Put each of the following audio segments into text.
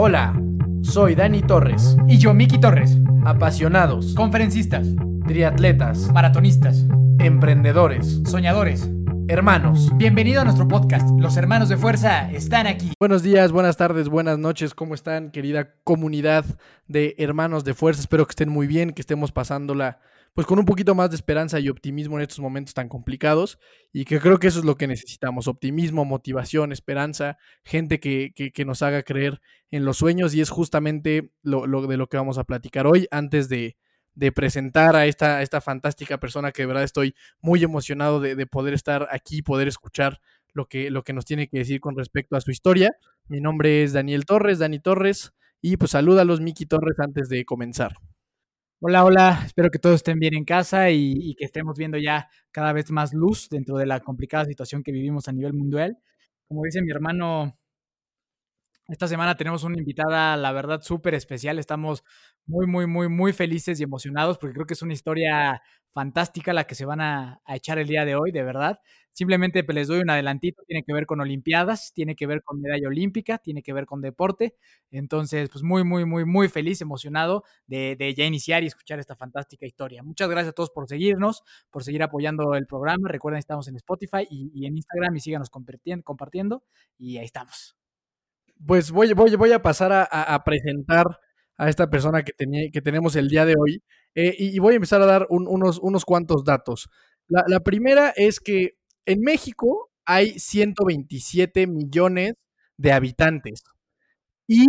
Hola, soy Dani Torres. Y yo, Miki Torres. Apasionados, Conferencistas, triatletas, maratonistas, emprendedores, soñadores. hermanos. Bienvenido a nuestro podcast. Los hermanos de fuerza están aquí. Buenos días, buenas tardes, buenas noches. ¿Cómo están, querida comunidad de hermanos de fuerza? Espero que estén muy bien, que estemos pasándola pues con un poquito más de esperanza y optimismo en estos momentos tan complicados y que creo que eso es lo que necesitamos, optimismo, motivación, esperanza, gente que, que, que nos haga creer en los sueños y es justamente lo, lo de lo que vamos a platicar hoy antes de, de presentar a esta, a esta fantástica persona que de verdad estoy muy emocionado de, de poder estar aquí, poder escuchar lo que, lo que nos tiene que decir con respecto a su historia. Mi nombre es Daniel Torres, Dani Torres, y pues saluda a los Miki Torres antes de comenzar. Hola, hola. Espero que todos estén bien en casa y, que estemos viendo ya cada vez más luz dentro de la complicada situación que vivimos a nivel mundial. Como dice mi hermano, esta semana tenemos una invitada, la verdad, súper especial. Estamos muy, muy, muy, muy felices y emocionados porque creo que es una historia fantástica la que se van a echar el día de hoy, de verdad. Simplemente pues, les doy un adelantito, tiene que ver con Olimpiadas, tiene que ver con medalla olímpica, tiene que ver con deporte. Entonces, pues muy, muy, muy, muy feliz, emocionado de, ya iniciar y escuchar esta fantástica historia. Muchas gracias a todos por seguirnos, por seguir apoyando el programa. Recuerden, estamos en Spotify y, en Instagram y síganos compartiendo, y ahí estamos. Pues voy, voy, voy a pasar a, presentar a esta persona que, tenía, que tenemos el día de hoy eh, y, voy a empezar a dar un- unos, unos cuantos datos. La primera es que en México hay 127 millones de habitantes y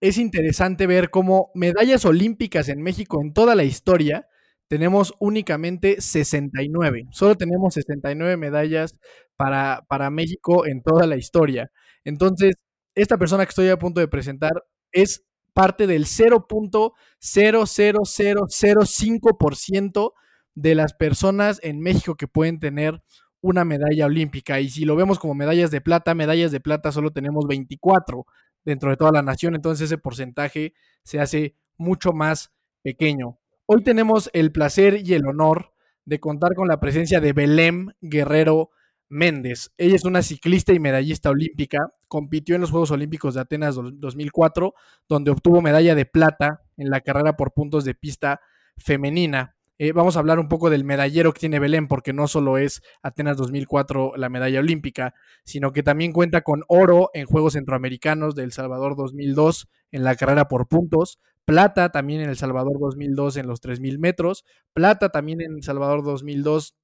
es interesante ver cómo medallas olímpicas en México en toda la historia tenemos únicamente 69. Solo tenemos 69 medallas para, para México en toda la historia. Entonces, esta persona que estoy a punto de presentar es parte del 0.00005% de las personas en México que pueden tener una medalla olímpica. Y si lo vemos como medallas de plata, medallas de plata solo tenemos 24 dentro de toda la nación, entonces ese porcentaje se hace mucho más pequeño. Hoy tenemos el placer y el honor de contar con la presencia de Belém Guerrero Méndez. Ella es una ciclista y medallista olímpica, compitió en los Juegos Olímpicos de Atenas 2004, donde obtuvo medalla de plata en la carrera por puntos de pista femenina. Eh, vamos a hablar un poco del medallero que tiene Belén, porque no solo es Atenas 2004 la medalla olímpica, sino que también cuenta con oro en Juegos Centroamericanos de El Salvador 2002 en la carrera por puntos, plata también en El Salvador 2002 en los 3000 metros, plata también en El Salvador 2002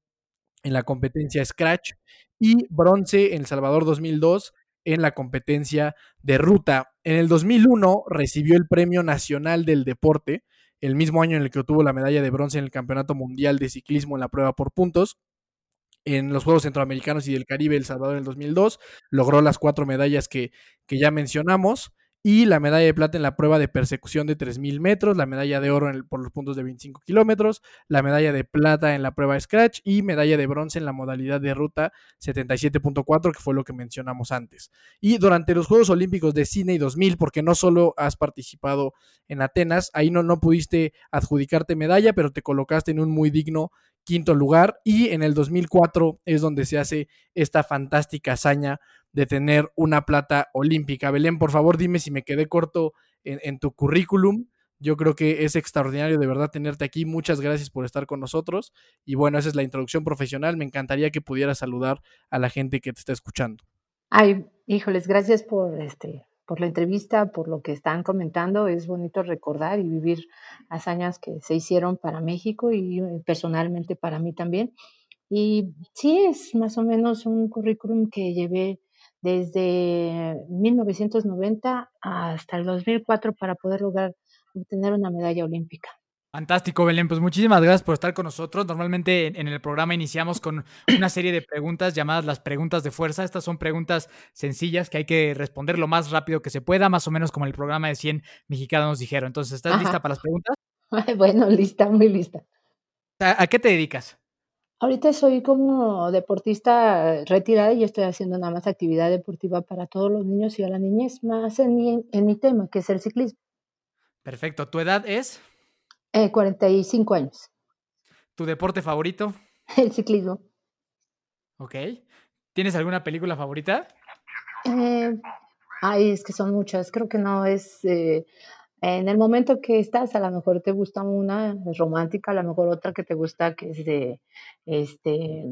en la competencia Scratch y bronce en El Salvador 2002 en la competencia de ruta. En el 2001 recibió el Premio Nacional del Deporte, el mismo año en el que obtuvo la medalla de bronce en el Campeonato Mundial de Ciclismo en la prueba por puntos. En los Juegos Centroamericanos y del Caribe, El Salvador en el 2002, logró las cuatro medallas que, que ya mencionamos y la medalla de plata en la prueba de persecución de 3.000 metros, la medalla de oro en por los puntos de 25 kilómetros, la medalla de plata en la prueba Scratch y medalla de bronce en la modalidad de ruta 77.4, que fue lo que mencionamos antes. Y durante los Juegos Olímpicos de Sydney 2000, porque no solo has participado en Atenas, ahí no, no pudiste adjudicarte medalla, pero te colocaste en un muy digno quinto lugar y en el 2004 es donde se hace esta fantástica hazaña de tener una plata olímpica. Belén, por favor, dime si me quedé corto en, tu currículum. Yo creo que es extraordinario de verdad tenerte aquí. Muchas gracias por estar con nosotros. Y bueno, esa es la introducción profesional. Me encantaría que pudieras saludar a la gente que te está escuchando. Ay, híjoles, gracias por este por la entrevista, por lo que están comentando. Es bonito recordar y vivir hazañas que se hicieron para México y eh, personalmente para mí también. Y sí, es más o menos un currículum que llevé desde 1990 hasta el 2004 para poder lograr obtener una medalla olímpica. Fantástico, Belén. Pues muchísimas gracias por estar con nosotros. Normalmente en el programa iniciamos con una serie de preguntas llamadas las preguntas de fuerza. Estas son preguntas sencillas que hay que responder lo más rápido que se pueda, más o menos como el programa de 100 mexicanos nos dijeron. Entonces, ¿estás Ajá. lista para las preguntas? Bueno, lista, muy lista. ¿A, ¿A, qué te dedicas? Ahorita soy como deportista retirada y estoy haciendo nada más actividad deportiva para todos los niños y a la niñez, más en mi, en mi tema, que es el ciclismo. Perfecto. ¿Tu edad es? Eh, 45 años. ¿Tu deporte favorito? El ciclismo. Ok. ¿Tienes alguna película favorita? Eh, Ay, es que son muchas. Creo que no es. Eh, en el momento que estás, a lo mejor te gusta una romántica, a lo mejor otra que te gusta que es de este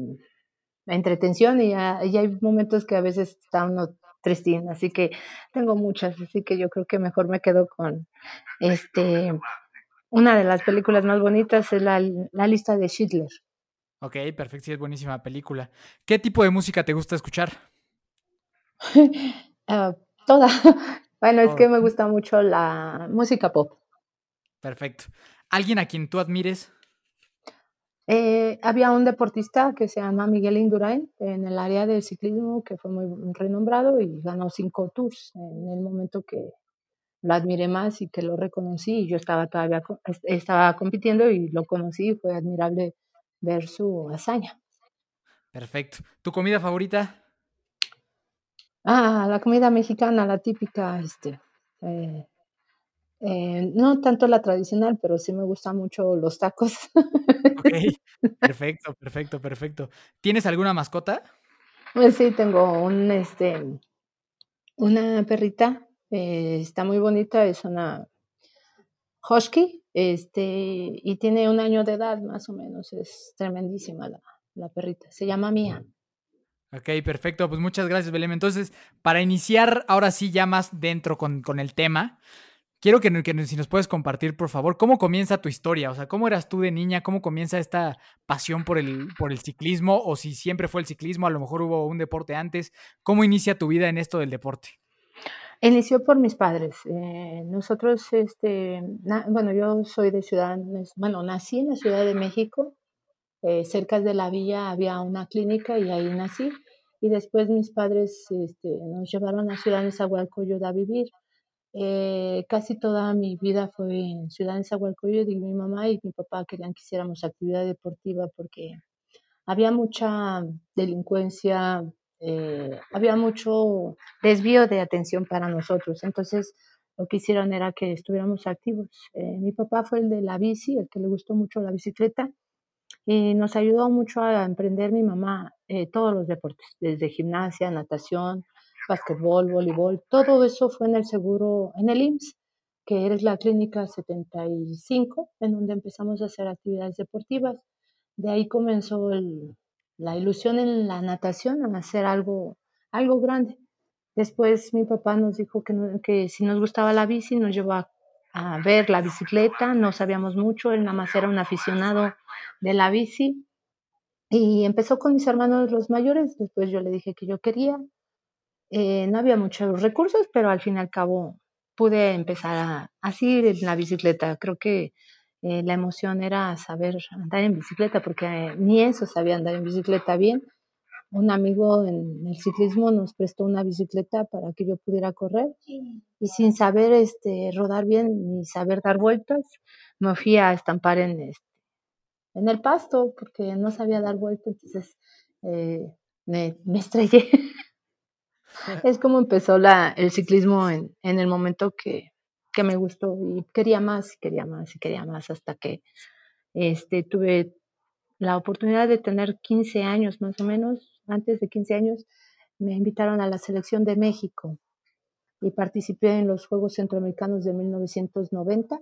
entretención y, y hay momentos que a veces está uno tristín, así que tengo muchas, así que yo creo que mejor me quedo con este una de las películas más bonitas es la, la lista de Schindler. Ok, perfecto, sí, es buenísima película. ¿Qué tipo de música te gusta escuchar? Ah, toda. Bueno, es que me gusta mucho la música pop. Perfecto. ¿Alguien a quien tú admires? Eh, había un deportista que se llama Miguel Indurain en el área del ciclismo que fue muy renombrado y ganó cinco tours en el momento que lo admiré más y que lo reconocí y yo estaba todavía estaba compitiendo y lo conocí y fue admirable ver su hazaña. Perfecto. ¿Tu comida favorita? Ah, la comida mexicana, la típica, este, eh, eh, no tanto la tradicional, pero sí me gustan mucho los tacos. Ok, perfecto, perfecto, perfecto. ¿Tienes alguna mascota? Pues sí, tengo un, este, una perrita, eh, está muy bonita, es una husky, este, y tiene un año de edad más o menos, es tremendísima la, la perrita, se llama Mía. Ok, perfecto, pues muchas gracias, Belém. Entonces, para iniciar ahora sí ya más dentro con, con el tema, quiero que, que, si nos puedes compartir, por favor, cómo comienza tu historia, o sea, cómo eras tú de niña, cómo comienza esta pasión por el, por el ciclismo, o si siempre fue el ciclismo, a lo mejor hubo un deporte antes, ¿cómo inicia tu vida en esto del deporte? Inició por mis padres. Eh, nosotros, este, bueno, yo soy de Ciudad, bueno, nací en la Ciudad de México, eh, cerca de la villa había una clínica y ahí nací. Y después mis padres este, nos llevaron a Ciudad de Zahualcoyot a vivir. Eh, casi toda mi vida fue en Ciudad de Zahualcoyot y mi mamá y mi papá querían que hiciéramos actividad deportiva porque había mucha delincuencia, eh, había mucho desvío de atención para nosotros. Entonces, lo que hicieron era que estuviéramos activos. mi papá fue el de la bici, el que le gustó mucho la bicicleta, y nos ayudó mucho a emprender mi mamá eh, todos los deportes, desde gimnasia, natación, basquetbol, voleibol, todo eso fue en el seguro, en el IMSS, que es la clínica 75, en donde empezamos a hacer actividades deportivas. De ahí comenzó la ilusión en la natación, a hacer algo, algo grande. Después mi papá nos dijo que, que si nos gustaba la bici, nos llevó a a ver la bicicleta, no sabíamos mucho, él nada más era un aficionado de la bici y empezó con mis hermanos los mayores, después yo le dije que yo quería, eh, no había muchos recursos, pero al fin y al cabo pude empezar a, así en la bicicleta, creo que eh, la emoción era saber andar en bicicleta, porque ni eso sabía andar en bicicleta bien, un amigo en el ciclismo nos prestó una bicicleta para que yo pudiera correr y sin saber este rodar bien ni saber dar vueltas me fui a estampar en en el pasto porque no sabía dar vueltas entonces eh, me, me, estrellé. Es como empezó la, el ciclismo en, en el momento que, que, me gustó y quería más y quería más y quería más hasta que este tuve la oportunidad de tener 15 años más o menos antes de 15 años, me invitaron a la selección de México y participé en los Juegos Centroamericanos de 1990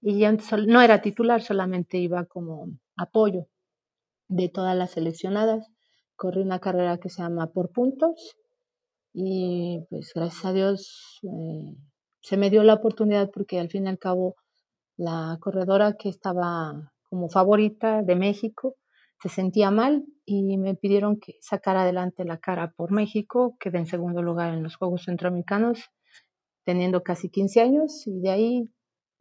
y ya no era titular, solamente iba como apoyo de todas las seleccionadas. Corrí una carrera que se llama por puntos y pues gracias a Dios eh, se me dio la oportunidad porque al fin y al cabo la corredora que estaba como favorita de México se sentía mal y me pidieron que sacara adelante la cara por México, quedé en segundo lugar en los Juegos Centroamericanos, teniendo casi 15 años y de ahí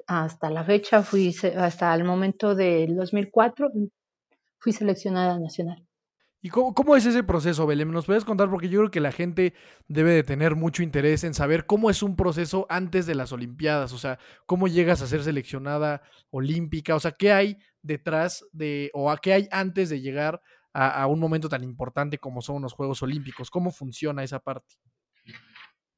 hasta la fecha fui, hasta el momento del 2004, fui seleccionada nacional. ¿Y cómo, es ese proceso, Belém? ¿Nos puedes contar? Porque yo creo que la gente debe de tener mucho interés en saber cómo es un proceso antes de las Olimpiadas, o sea, cómo llegas a ser seleccionada olímpica, o sea, qué hay detrás de, o a qué hay antes de llegar a un momento tan importante como son los Juegos Olímpicos, cómo funciona esa parte.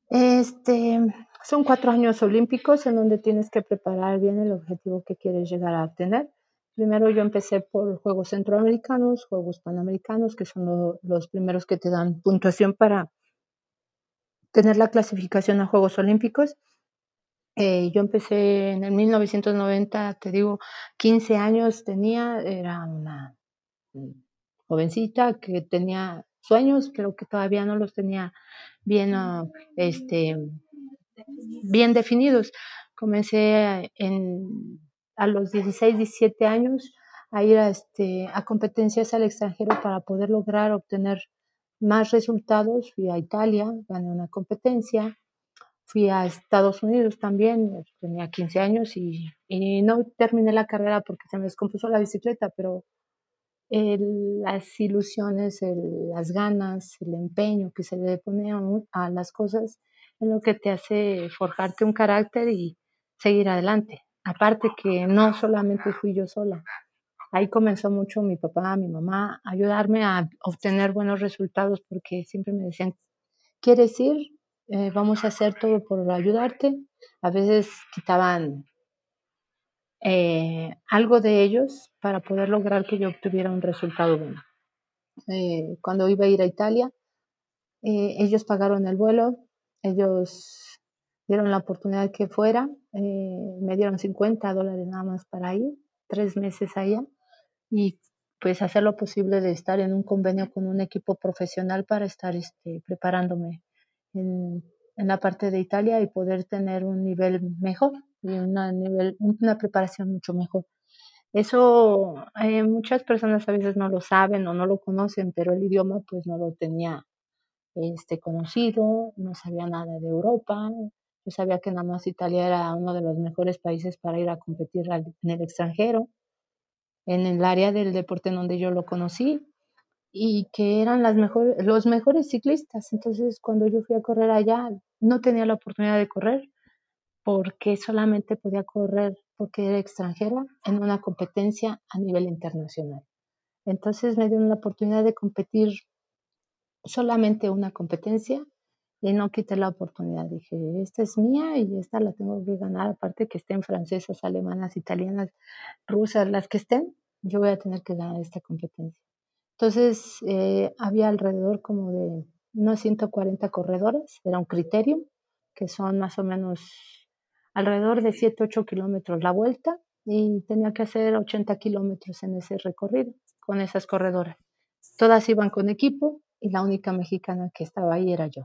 Este, son cuatro años olímpicos en donde tienes que preparar bien el objetivo que quieres llegar a obtener. Primero yo empecé por Juegos Centroamericanos, Juegos Panamericanos, que son los primeros que te dan puntuación para tener la clasificación a Juegos Olímpicos. Eh, yo empecé en el 1990, te digo, 15 años tenía, era una jovencita que tenía sueños, pero que todavía no los tenía bien, ah, este, bien definidos. Comencé en, a los 16, 17 años a ir a, este, a competencias al extranjero para poder lograr obtener más resultados. Fui a Italia, gané una competencia. Fui a Estados Unidos también, tenía 15 años y, y no terminé la carrera porque se me descompuso la bicicleta, pero las ilusiones, las ganas, el empeño que se le pone a, las cosas es lo que te hace forjarte un carácter y seguir adelante. Aparte que no solamente fui yo sola, ahí comenzó mucho mi papá, mi mamá, a ayudarme a obtener buenos resultados porque siempre me decían, ¿quieres ir? Eh, vamos a hacer todo por ayudarte. A veces quitaban eh, algo de ellos para poder lograr que yo obtuviera un resultado bueno. Eh, cuando iba a ir a Italia, eh, ellos pagaron el vuelo, ellos dieron la oportunidad que fuera, me dieron 50 dólares nada más para ir, tres meses allá, y pues hacer lo posible de estar en un convenio con un equipo profesional para estar este, preparándome en, en la parte de Italia y poder tener un nivel mejor y una, nivel, una preparación mucho mejor. Eso eh, muchas personas a veces no lo saben o no lo conocen, pero el idioma pues no lo tenía este, conocido, no sabía nada de Europa, yo sabía que nada más Italia era uno de los mejores países para ir a competir en el extranjero, en el área del deporte en donde yo lo conocí y que eran las mejores, los mejores ciclistas. Entonces cuando yo fui a correr allá no tenía la oportunidad de correr, porque solamente podía correr porque era extranjera en una competencia a nivel internacional. Entonces me dieron la oportunidad de competir solamente una competencia y no quité la oportunidad. Dije, esta es mía y esta la tengo que ganar, aparte que estén francesas, alemanas, italianas, rusas, las que estén, yo voy a tener que ganar esta competencia. Entonces eh, había alrededor como de unos 140 corredores, era un criterio, que son más o menos alrededor de 7-8 kilómetros la vuelta y tenía que hacer 80 kilómetros en ese recorrido con esas corredoras. Todas iban con equipo y la única mexicana que estaba ahí era yo.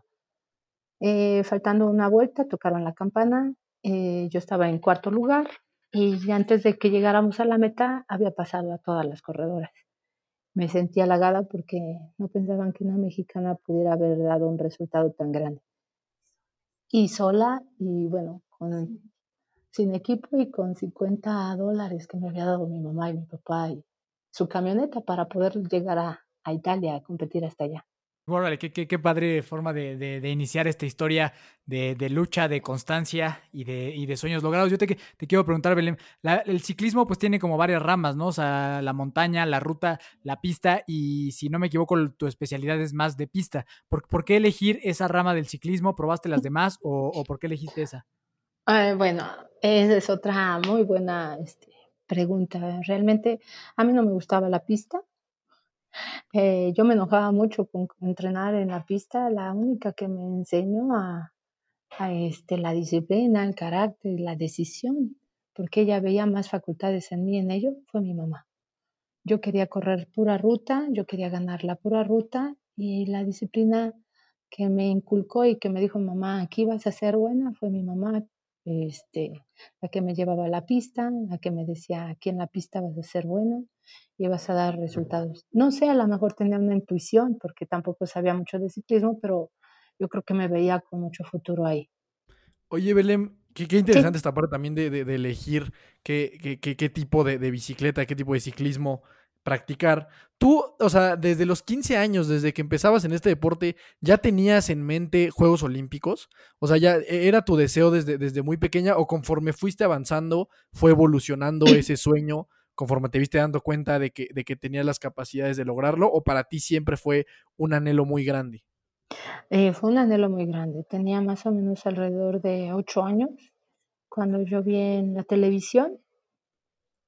Eh, faltando una vuelta, tocaron la campana, eh, yo estaba en cuarto lugar y antes de que llegáramos a la meta había pasado a todas las corredoras. Me sentí halagada porque no pensaban que una mexicana pudiera haber dado un resultado tan grande. Y sola, y bueno, sin equipo y con 50 dólares que me había dado mi mamá y mi papá y su camioneta para poder llegar a, Italia a competir hasta allá. Órale, qué, qué, padre forma de, iniciar esta historia de, lucha, de constancia y de, y de sueños logrados. Yo te, te quiero preguntar, Belén, el ciclismo pues tiene como varias ramas, ¿no? O sea, la montaña, la ruta, la pista y si no me equivoco, tu especialidad es más de pista. ¿Por, por qué elegir esa rama del ciclismo? ¿Probaste las demás o, o por qué elegiste esa? Bueno, esa es otra muy buena este, pregunta. Realmente a mí no me gustaba la pista. Eh, yo me enojaba mucho con entrenar en la pista. La única que me enseñó a, a este, la disciplina, el carácter, la decisión, porque ella veía más facultades en mí en ello, fue mi mamá. Yo quería correr pura ruta, yo quería ganar la pura ruta y la disciplina que me inculcó y que me dijo mamá, aquí vas a ser buena, fue mi mamá este, la que me llevaba a la pista, la que me decía, aquí en la pista vas a ser bueno y vas a dar resultados. No sé, a lo mejor tenía una intuición, porque tampoco sabía mucho de ciclismo, pero yo creo que me veía con mucho futuro ahí. Oye, Belén, qué, interesante esta parte también de, elegir qué, qué, tipo de, de, bicicleta, qué tipo de ciclismo practicar. Tú, o sea, desde los 15 años, desde que empezabas en este deporte, ¿ya tenías en mente Juegos Olímpicos? O sea, ¿ya e, era tu deseo desde, desde muy pequeña o conforme fuiste avanzando, fue evolucionando ese sueño, conforme te viste dando cuenta de que, de que tenías las capacidades de lograrlo o para ti siempre fue un anhelo muy grande? Eh, fue un anhelo muy grande. Tenía más o menos alrededor de 8 años cuando yo vi en la televisión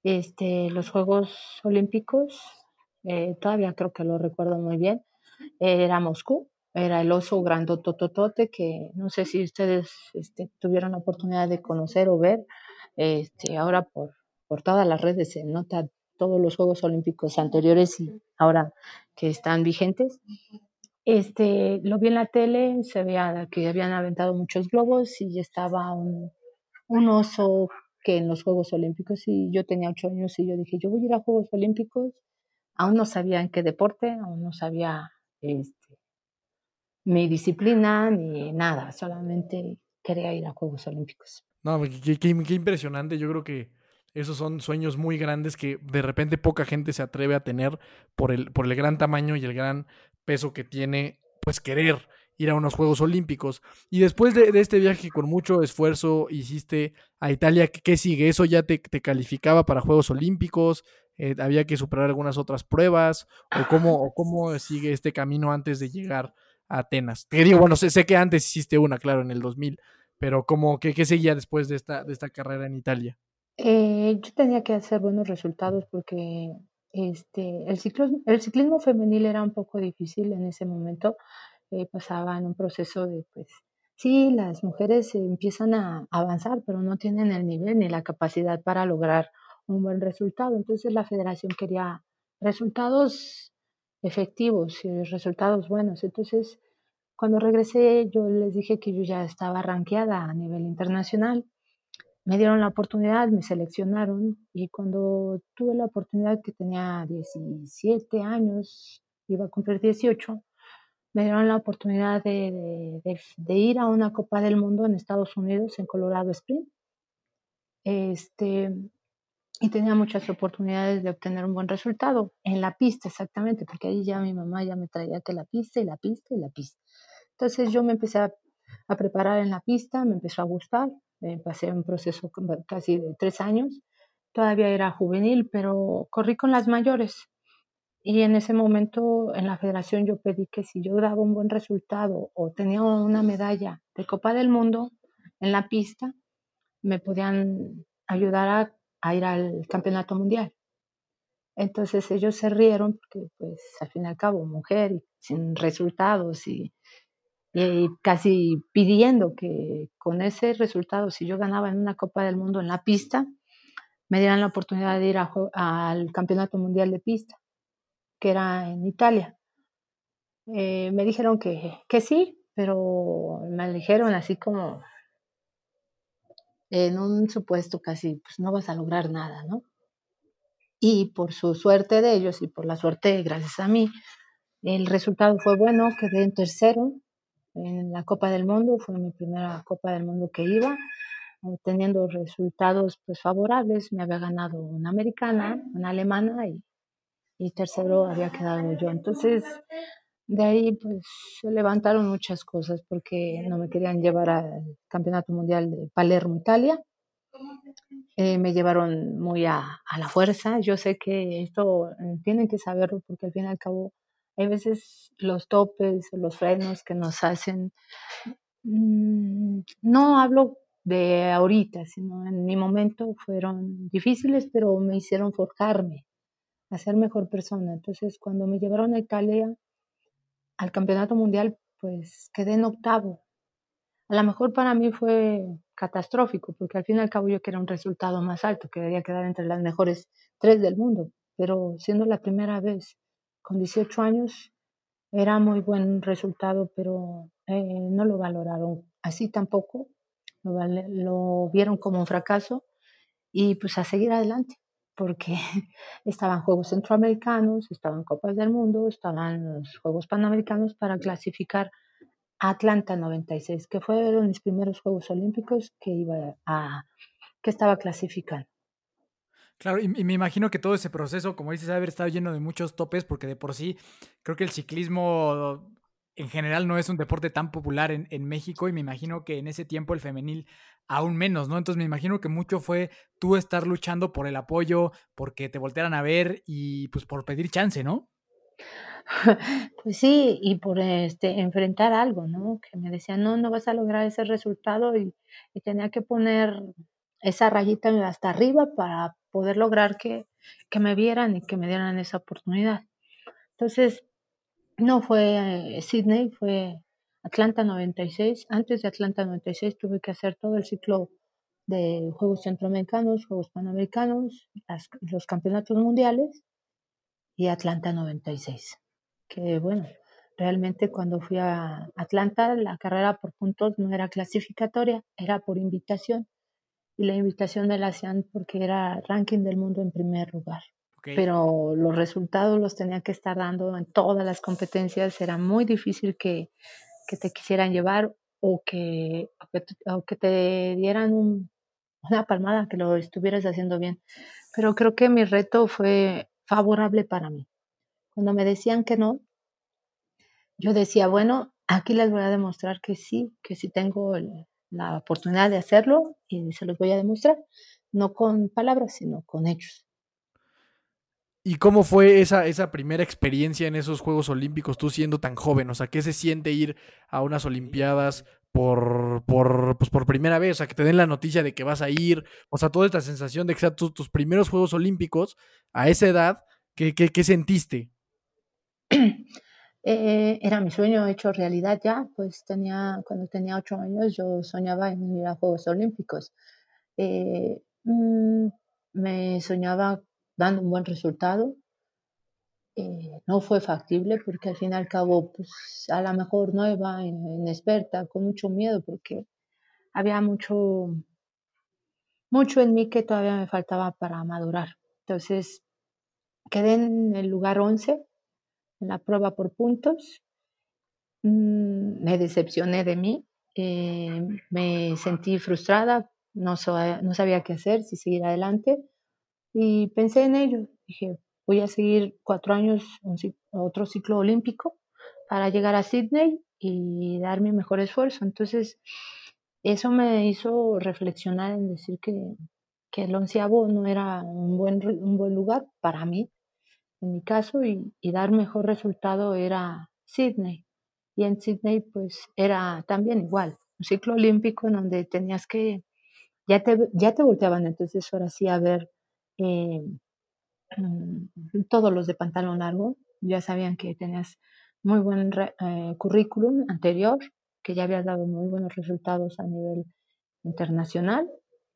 este, los Juegos Olímpicos, eh, todavía creo que lo recuerdo muy bien, era Moscú, era el oso grandotototote que no sé si ustedes este, tuvieron la oportunidad de conocer o ver. Este, ahora por, por todas las redes se nota todos los Juegos Olímpicos anteriores y ahora que están vigentes. Este, lo vi en la tele, se veía que habían aventado muchos globos y estaba un, un oso que en los Juegos Olímpicos y yo tenía ocho años y yo dije, yo voy a ir a Juegos Olímpicos. Aún no sabía en qué deporte, aún no sabía este, mi disciplina ni nada, solamente quería ir a Juegos Olímpicos. No, qué, qué, impresionante. Yo creo que esos son sueños muy grandes que de repente poca gente se atreve a tener por el, por el gran tamaño y el gran peso que tiene, pues querer ir a unos Juegos Olímpicos. Y después de, este viaje con mucho esfuerzo hiciste a Italia, ¿qué sigue? ¿Eso ya te, te calificaba para Juegos Olímpicos? Eh, ¿Había que superar algunas otras pruebas? ¿O cómo, o cómo sigue este camino antes de llegar Atenas. Te digo, bueno, sé, sé, que antes hiciste una, claro, en el 2000, pero ¿cómo, qué, qué seguía después de esta, de esta carrera en Italia? Eh, yo tenía que hacer buenos resultados porque este, el, ciclismo, el ciclismo femenil era un poco difícil en ese momento. Eh, pasaba en un proceso de, pues, sí, las mujeres empiezan a avanzar, pero no tienen el nivel ni la capacidad para lograr un buen resultado. Entonces la federación quería resultados efectivos y resultados buenos. Entonces, cuando regresé, yo les dije que yo ya estaba ranqueada a nivel internacional. Me dieron la oportunidad, me seleccionaron y cuando tuve la oportunidad que tenía 17 años, iba a cumplir 18, me dieron la oportunidad de, ir a una Copa del Mundo en Estados Unidos, en Colorado Springs. Este, y tenía muchas oportunidades de obtener un buen resultado en la pista exactamente, porque ahí ya mi mamá ya me traía que la pista y la pista y la pista. Entonces yo me empecé a, preparar en la pista, me empezó a gustar, eh, pasé un proceso casi de tres años, todavía era juvenil, pero corrí con las mayores. Y en ese momento en la federación yo pedí que si yo daba un buen resultado o tenía una medalla de Copa del Mundo en la pista, me podían ayudar a a ir al campeonato mundial. Entonces ellos se rieron porque pues al fin y al cabo mujer sin resultados y, y, casi pidiendo que con ese resultado si yo ganaba en una Copa del Mundo en la pista me dieran la oportunidad de ir al campeonato mundial de pista que era en Italia. Eh, me dijeron que, que sí, pero me dijeron así como en un supuesto casi, pues no vas a lograr nada, ¿no? Y por su suerte de ellos y por la suerte, gracias a mí, el resultado fue bueno, quedé en tercero en la Copa del Mundo, fue mi primera Copa del Mundo que iba, teniendo resultados pues favorables, me había ganado una americana, una alemana y, y tercero había quedado yo. Entonces, de ahí pues se levantaron muchas cosas porque no me querían llevar al Campeonato Mundial de Palermo, Italia. Eh, me llevaron muy a, a, la fuerza. Yo sé que esto eh, tienen que saberlo porque al fin y al cabo hay veces los topes los frenos que nos hacen. Mmm, no hablo de ahorita, sino en mi momento fueron difíciles, pero me hicieron forjarme, a ser mejor persona. Entonces, cuando me llevaron a Italia, al campeonato mundial, pues quedé en octavo. A lo mejor para mí fue catastrófico, porque al fin y al cabo yo quería un resultado más alto, quería quedar entre las mejores tres del mundo, pero siendo la primera vez con 18 años, era muy buen resultado, pero eh, no lo valoraron así tampoco, lo, lo vieron como un fracaso y pues a seguir adelante porque estaban Juegos Centroamericanos, estaban Copas del Mundo, estaban los Juegos Panamericanos para clasificar a Atlanta 96, que fueron mis primeros Juegos Olímpicos que iba a que estaba clasificando. Claro, y, me imagino que todo ese proceso, como dices, haber estado lleno de muchos topes, porque de por sí creo que el ciclismo en general no es un deporte tan popular en, en, México y me imagino que en ese tiempo el femenil aún menos, ¿no? Entonces me imagino que mucho fue tú estar luchando por el apoyo, porque te voltearan a ver y pues por pedir chance, ¿no? Pues sí, y por este enfrentar algo, ¿no? Que me decían, no, no vas a lograr ese resultado y, tenía que poner esa rayita hasta arriba para poder lograr que, que me vieran y que me dieran esa oportunidad. Entonces, No fue eh, Sydney, fue Atlanta 96. Antes de Atlanta 96 tuve que hacer todo el ciclo de Juegos Centroamericanos, Juegos Panamericanos, los campeonatos mundiales y Atlanta 96. Que bueno, realmente cuando fui a Atlanta la carrera por puntos no era clasificatoria, era por invitación. Y la invitación me la hacían porque era ranking del mundo en primer lugar. Pero los resultados los tenía que estar dando en todas las competencias. Era muy difícil que, que te quisieran llevar o que, o que, te dieran un, una palmada, que lo estuvieras haciendo bien. Pero creo que mi reto fue favorable para mí. Cuando me decían que no, yo decía, bueno, aquí les voy a demostrar que sí, que sí tengo la oportunidad de hacerlo y se los voy a demostrar, no con palabras, sino con hechos. ¿Y cómo fue esa, esa primera experiencia en esos Juegos Olímpicos, tú siendo tan joven? O sea, ¿qué se siente ir a unas Olimpiadas por, por, pues por primera vez? O sea, que te den la noticia de que vas a ir. O sea, toda esta sensación de que sean tus, tus primeros Juegos Olímpicos a esa edad, ¿qué, qué, qué sentiste? Eh, era mi sueño hecho realidad ya, pues tenía, cuando tenía ocho años yo soñaba en ir a Juegos Olímpicos. Eh, mm, me soñaba dando un buen resultado. Eh, no fue factible porque al fin y al cabo, pues a lo mejor nueva, inexperta, con mucho miedo porque había mucho, mucho en mí que todavía me faltaba para madurar. Entonces, quedé en el lugar 11 en la prueba por puntos. Mm, me decepcioné de mí, eh, me sentí frustrada, no, no sabía qué hacer, si seguir adelante. Y pensé en ello. Dije, voy a seguir cuatro años otro ciclo olímpico para llegar a Sydney y dar mi mejor esfuerzo. Entonces, eso me hizo reflexionar en decir que, que el onceavo no era un buen, un buen lugar para mí, en mi caso, y, dar mejor resultado era Sydney. Y en Sydney, pues era también igual, un ciclo olímpico en donde tenías que, ya te, ya te volteaban entonces ahora sí a ver eh, mm, todos los de pantalón largo, ya sabían que tenías muy buen eh, currículum anterior, que ya habías dado muy buenos resultados a nivel internacional,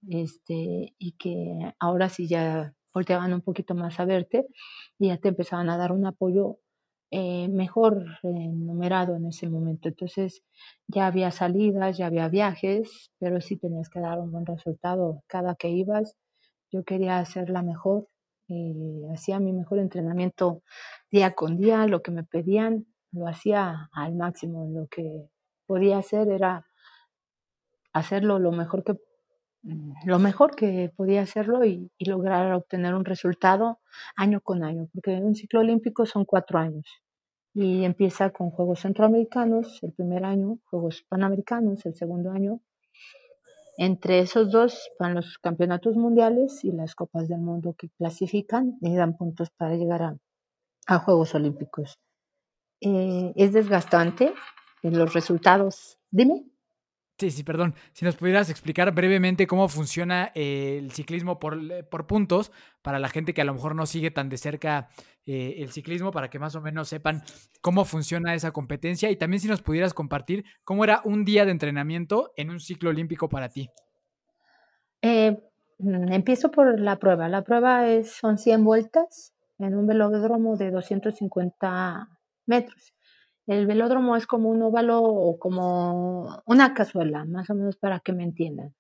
este, y que ahora sí ya volteaban un poquito más a verte y ya te empezaban a dar un apoyo eh, mejor numerado en ese momento. Entonces ya había salidas, ya había viajes, pero sí tenías que dar un buen resultado cada que ibas. Yo quería hacer la mejor, eh, hacía mi mejor entrenamiento día con día, lo que me pedían lo hacía al máximo, lo que podía hacer era hacerlo lo mejor que lo mejor que podía hacerlo y, lograr obtener un resultado año con año, porque un ciclo olímpico son cuatro años y empieza con Juegos Centroamericanos el primer año, Juegos Panamericanos el segundo año. Entre esos dos van los campeonatos mundiales y las copas del mundo que clasifican y dan puntos para llegar a, Juegos Olímpicos. Eh, es desgastante los resultados. Dime. Sí, sí, perdón. Si nos pudieras explicar brevemente cómo funciona eh, el ciclismo por, eh, por, puntos para la gente que a lo mejor no sigue tan de cerca eh, el ciclismo, para que más o menos sepan cómo funciona esa competencia y también si nos pudieras compartir cómo era un día de entrenamiento en un ciclo olímpico para ti. Mm, empiezo por la prueba. La prueba es, son 100 vueltas en un velódromo de 250 metros. El velódromo es como un óvalo o como una cazuela, más o menos para que me entiendan.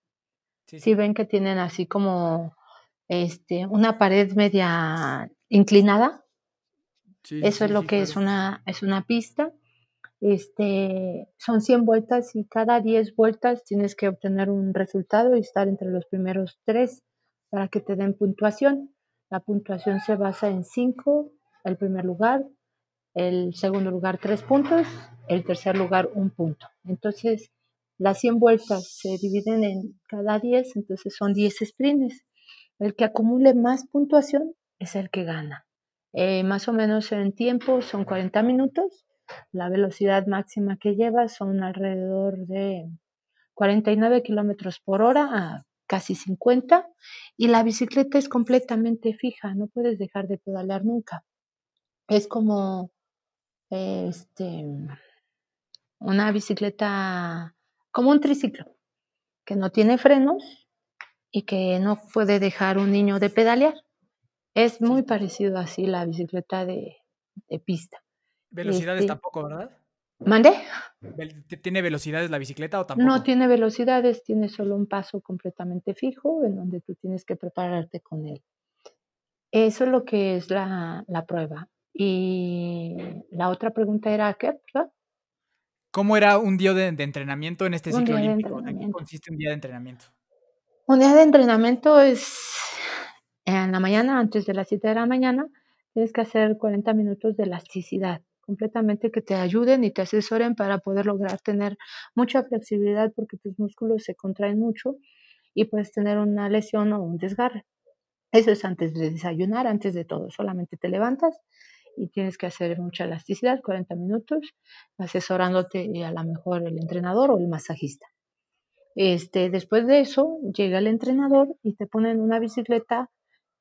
Si ven que tienen así como este, una pared media inclinada, eso es lo que es una, es una pista. Este, son 100 vueltas y cada 10 vueltas tienes que obtener un resultado y estar entre los primeros tres para que te den puntuación. La puntuación se basa en 5, el primer lugar, el segundo lugar tres puntos, el tercer lugar un punto. Entonces, las 100 vueltas se dividen en cada 10, entonces son 10 sprints. El que acumule más puntuación es el que gana. Eh, más o menos en tiempo son 40 minutos. La velocidad máxima que lleva son alrededor de 49 kilómetros por hora a casi 50. Y la bicicleta es completamente fija, no puedes dejar de pedalear nunca. Es como este, una bicicleta como un triciclo, que no tiene frenos y que no puede dejar un niño de pedalear. Es muy parecido así la bicicleta de, pista. Velocidades este tampoco, ¿verdad? ¿Mande? ¿Tiene velocidades la bicicleta o tampoco? No tiene velocidades, tiene solo un paso completamente fijo en donde tú tienes que prepararte con él. Eso es lo que es la, prueba. Y la otra pregunta era, ¿qué? ¿Cómo era un día de, entrenamiento en este ciclo olímpico? ¿En qué consiste un día de entrenamiento? Un día de entrenamiento es en la mañana, antes de las 7 de la mañana, tienes que hacer 40 minutos de elasticidad, completamente que te ayuden y te asesoren para poder lograr tener mucha flexibilidad porque tus músculos se contraen mucho y puedes tener una lesión o un desgarre. Eso es antes de desayunar, antes de todo. Solamente te levantas y tienes que hacer mucha elasticidad, 40 minutos, asesorándote a lo mejor el entrenador o el masajista. Este, después de eso, llega el entrenador y te ponen una bicicleta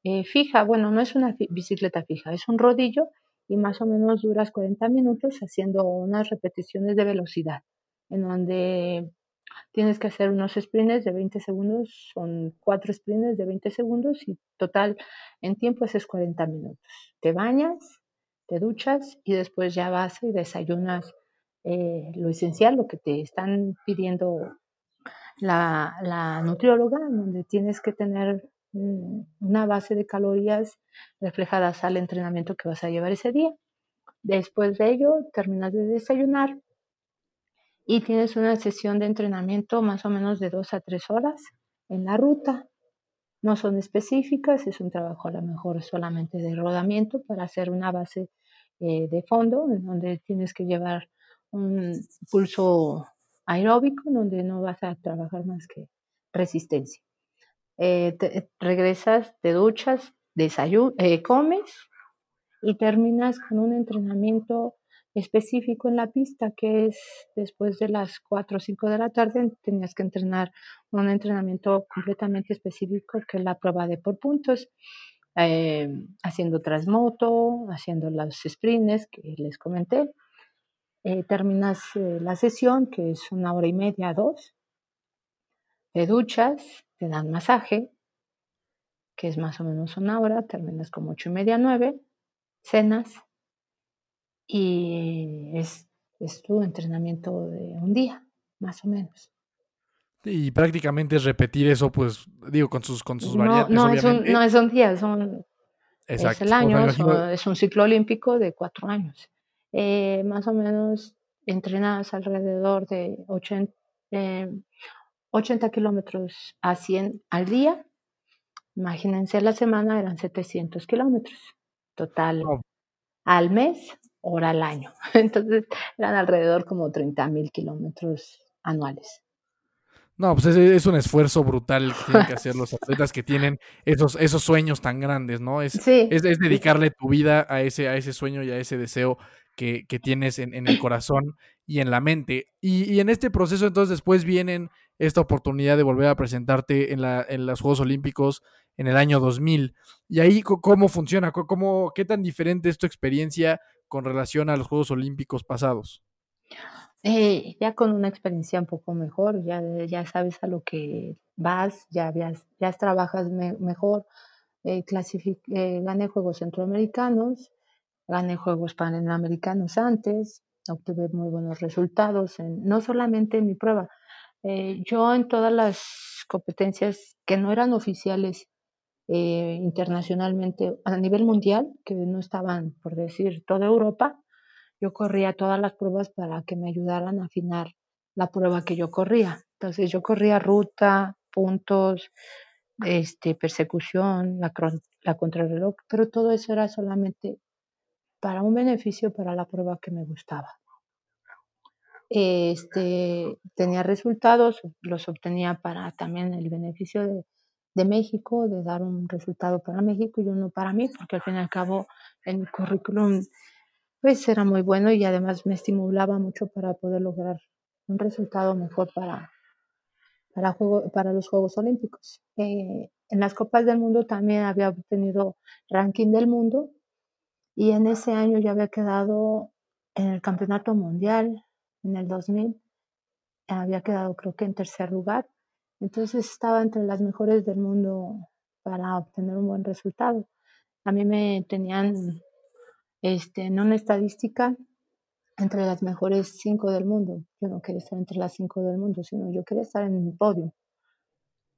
eh, fija. Bueno, no es una bicicleta fija, es un rodillo y más o menos duras 40 minutos haciendo unas repeticiones de velocidad, en donde tienes que hacer unos sprints de 20 segundos, son cuatro sprints de 20 segundos y total en tiempo es 40 minutos. Te bañas, te duchas y después ya vas y desayunas eh, lo esencial, lo que te están pidiendo la, nutrióloga, donde tienes que tener una base de calorías reflejadas al entrenamiento que vas a llevar ese día. Después de ello, terminas de desayunar, y tienes una sesión de entrenamiento más o menos de dos a tres horas en la ruta. No son específicas, es un trabajo a lo mejor solamente de rodamiento para hacer una base eh, de fondo en donde tienes que llevar un pulso aeróbico, donde no vas a trabajar más que resistencia. Eh, regresas, te duchas, eh, comes y terminas con un entrenamiento específico en la pista, que es después de las 4 o 5 de la tarde, tenías que entrenar un entrenamiento completamente específico, que es la prueba de por puntos, eh, haciendo transmoto, haciendo los sprints que les comenté. Eh, terminas eh, la sesión, que es una hora y media, dos, te duchas, te dan masaje, que es más o menos una hora, terminas como ocho y media, nueve, cenas, y es, es tu entrenamiento de un día, más o menos. Y prácticamente es repetir eso, pues, digo, con sus, con sus no, variantes. No, es un, no es un día, es, es el año, es un ciclo olímpico de cuatro años. Eh, más o menos entrenas alrededor de 80, 80 kilómetros a 100 al día. Imagínense, la semana eran 700 kilómetros total. Al mes hora al año. Entonces eran alrededor como 30 mil kilómetros anuales. No, pues es, un esfuerzo brutal que tienen que hacer los atletas que tienen esos, esos sueños tan grandes, ¿no? Es, es, dedicarle tu vida a ese, a ese sueño y a ese deseo que, tienes en, el corazón y en la mente. Y, en este proceso entonces después vienen esta oportunidad de volver a presentarte en, la, en los Juegos Olímpicos en el año 2000. Y ahí, ¿cómo funciona? ¿Cómo, ¿Qué tan diferente es tu experiencia con relación a los Juegos Olímpicos pasados? Eh, ya con una experiencia un poco mejor, ya, ya sabes a lo que vas, ya, ya, trabajas mejor. Eh, eh, gané Juegos Centroamericanos, gané Juegos Panamericanos antes, obtuve muy buenos resultados, no solamente en mi prueba, yo en todas las competencias que no eran oficiales eh, internacionalmente a nivel mundial, que no estaban, por decir, toda Europa, yo corría todas las pruebas para que me ayudaran a afinar la prueba que yo corría. Entonces yo corría ruta, puntos, este, persecución, la, la contrarreloj, pero todo eso era solamente para un beneficio para la prueba que me gustaba. Este, tenía resultados, los obtenía para también el beneficio de, de México, de dar un resultado para México y uno para mí, porque al fin y al cabo en mi currículum pues era muy bueno y además me estimulaba mucho para poder lograr un resultado mejor para, para, juego, para los Juegos Olímpicos. Eh, en las Copas del Mundo también había obtenido ranking del mundo y en ese año ya había quedado en el campeonato mundial en el 2000 había quedado creo que en tercer lugar. Entonces estaba entre las mejores del mundo para obtener un buen resultado. A mí me tenían este, en una estadística entre las mejores cinco del mundo. Yo no quería estar entre las cinco del mundo, sino yo quería estar en el podio.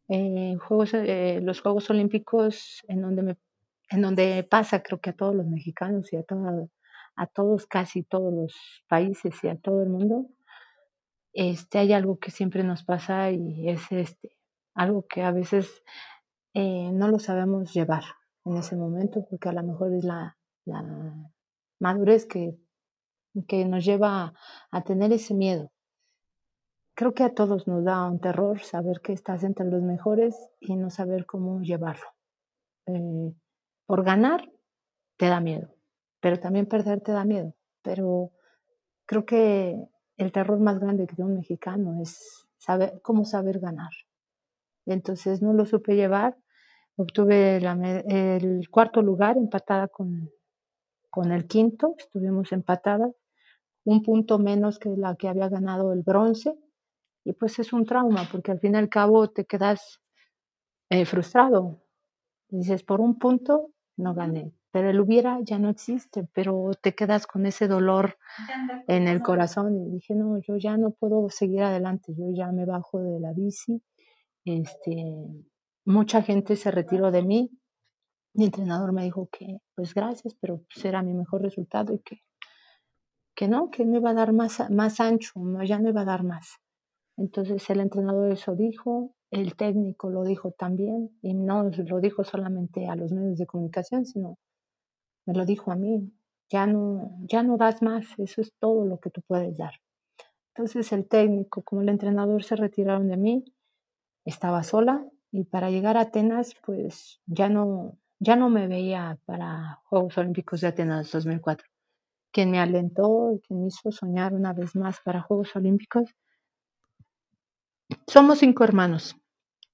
Eh, juegos, eh, los Juegos Olímpicos, en donde, me, en donde pasa, creo que a todos los mexicanos y a, a todos, casi todos los países y a todo el mundo, este, hay algo que siempre nos pasa y es este, algo que a veces eh, no lo sabemos llevar en ese momento, porque a lo mejor es la, la madurez que, que nos lleva a, tener ese miedo. Creo que a todos nos da un terror saber que estás entre los mejores y no saber cómo llevarlo. Eh, por ganar te da miedo, pero también perder te da miedo. Pero creo que el terror más grande que tiene un mexicano es saber cómo saber ganar. Entonces no lo supe llevar. Obtuve el cuarto lugar empatada con, con el quinto, estuvimos empatadas, un punto menos que la que había ganado el bronce, y pues es un trauma, porque al fin y al cabo te quedas eh, frustrado. Dices, por un punto no gané, pero el hubiera ya no existe, pero te quedas con ese dolor en el corazón y dije, no, yo ya no puedo seguir adelante, yo ya me bajo de la bici, este, mucha gente se retiró de mí, mi entrenador me dijo que, pues gracias, pero pues era mi mejor resultado y que, que no, que no iba a dar más, más ancho, ya no iba a dar más. Entonces el entrenador eso dijo, el técnico lo dijo también, y no lo dijo solamente a los medios de comunicación, sino me lo dijo a mí, ya no, ya no das más, eso es todo lo que tú puedes dar. Entonces el técnico como el entrenador se retiraron de mí, estaba sola y para llegar a Atenas pues ya no, ya no me veía para Juegos Olímpicos de Atenas 2004. Quien me alentó, quien me hizo soñar una vez más para Juegos Olímpicos, somos cinco hermanos,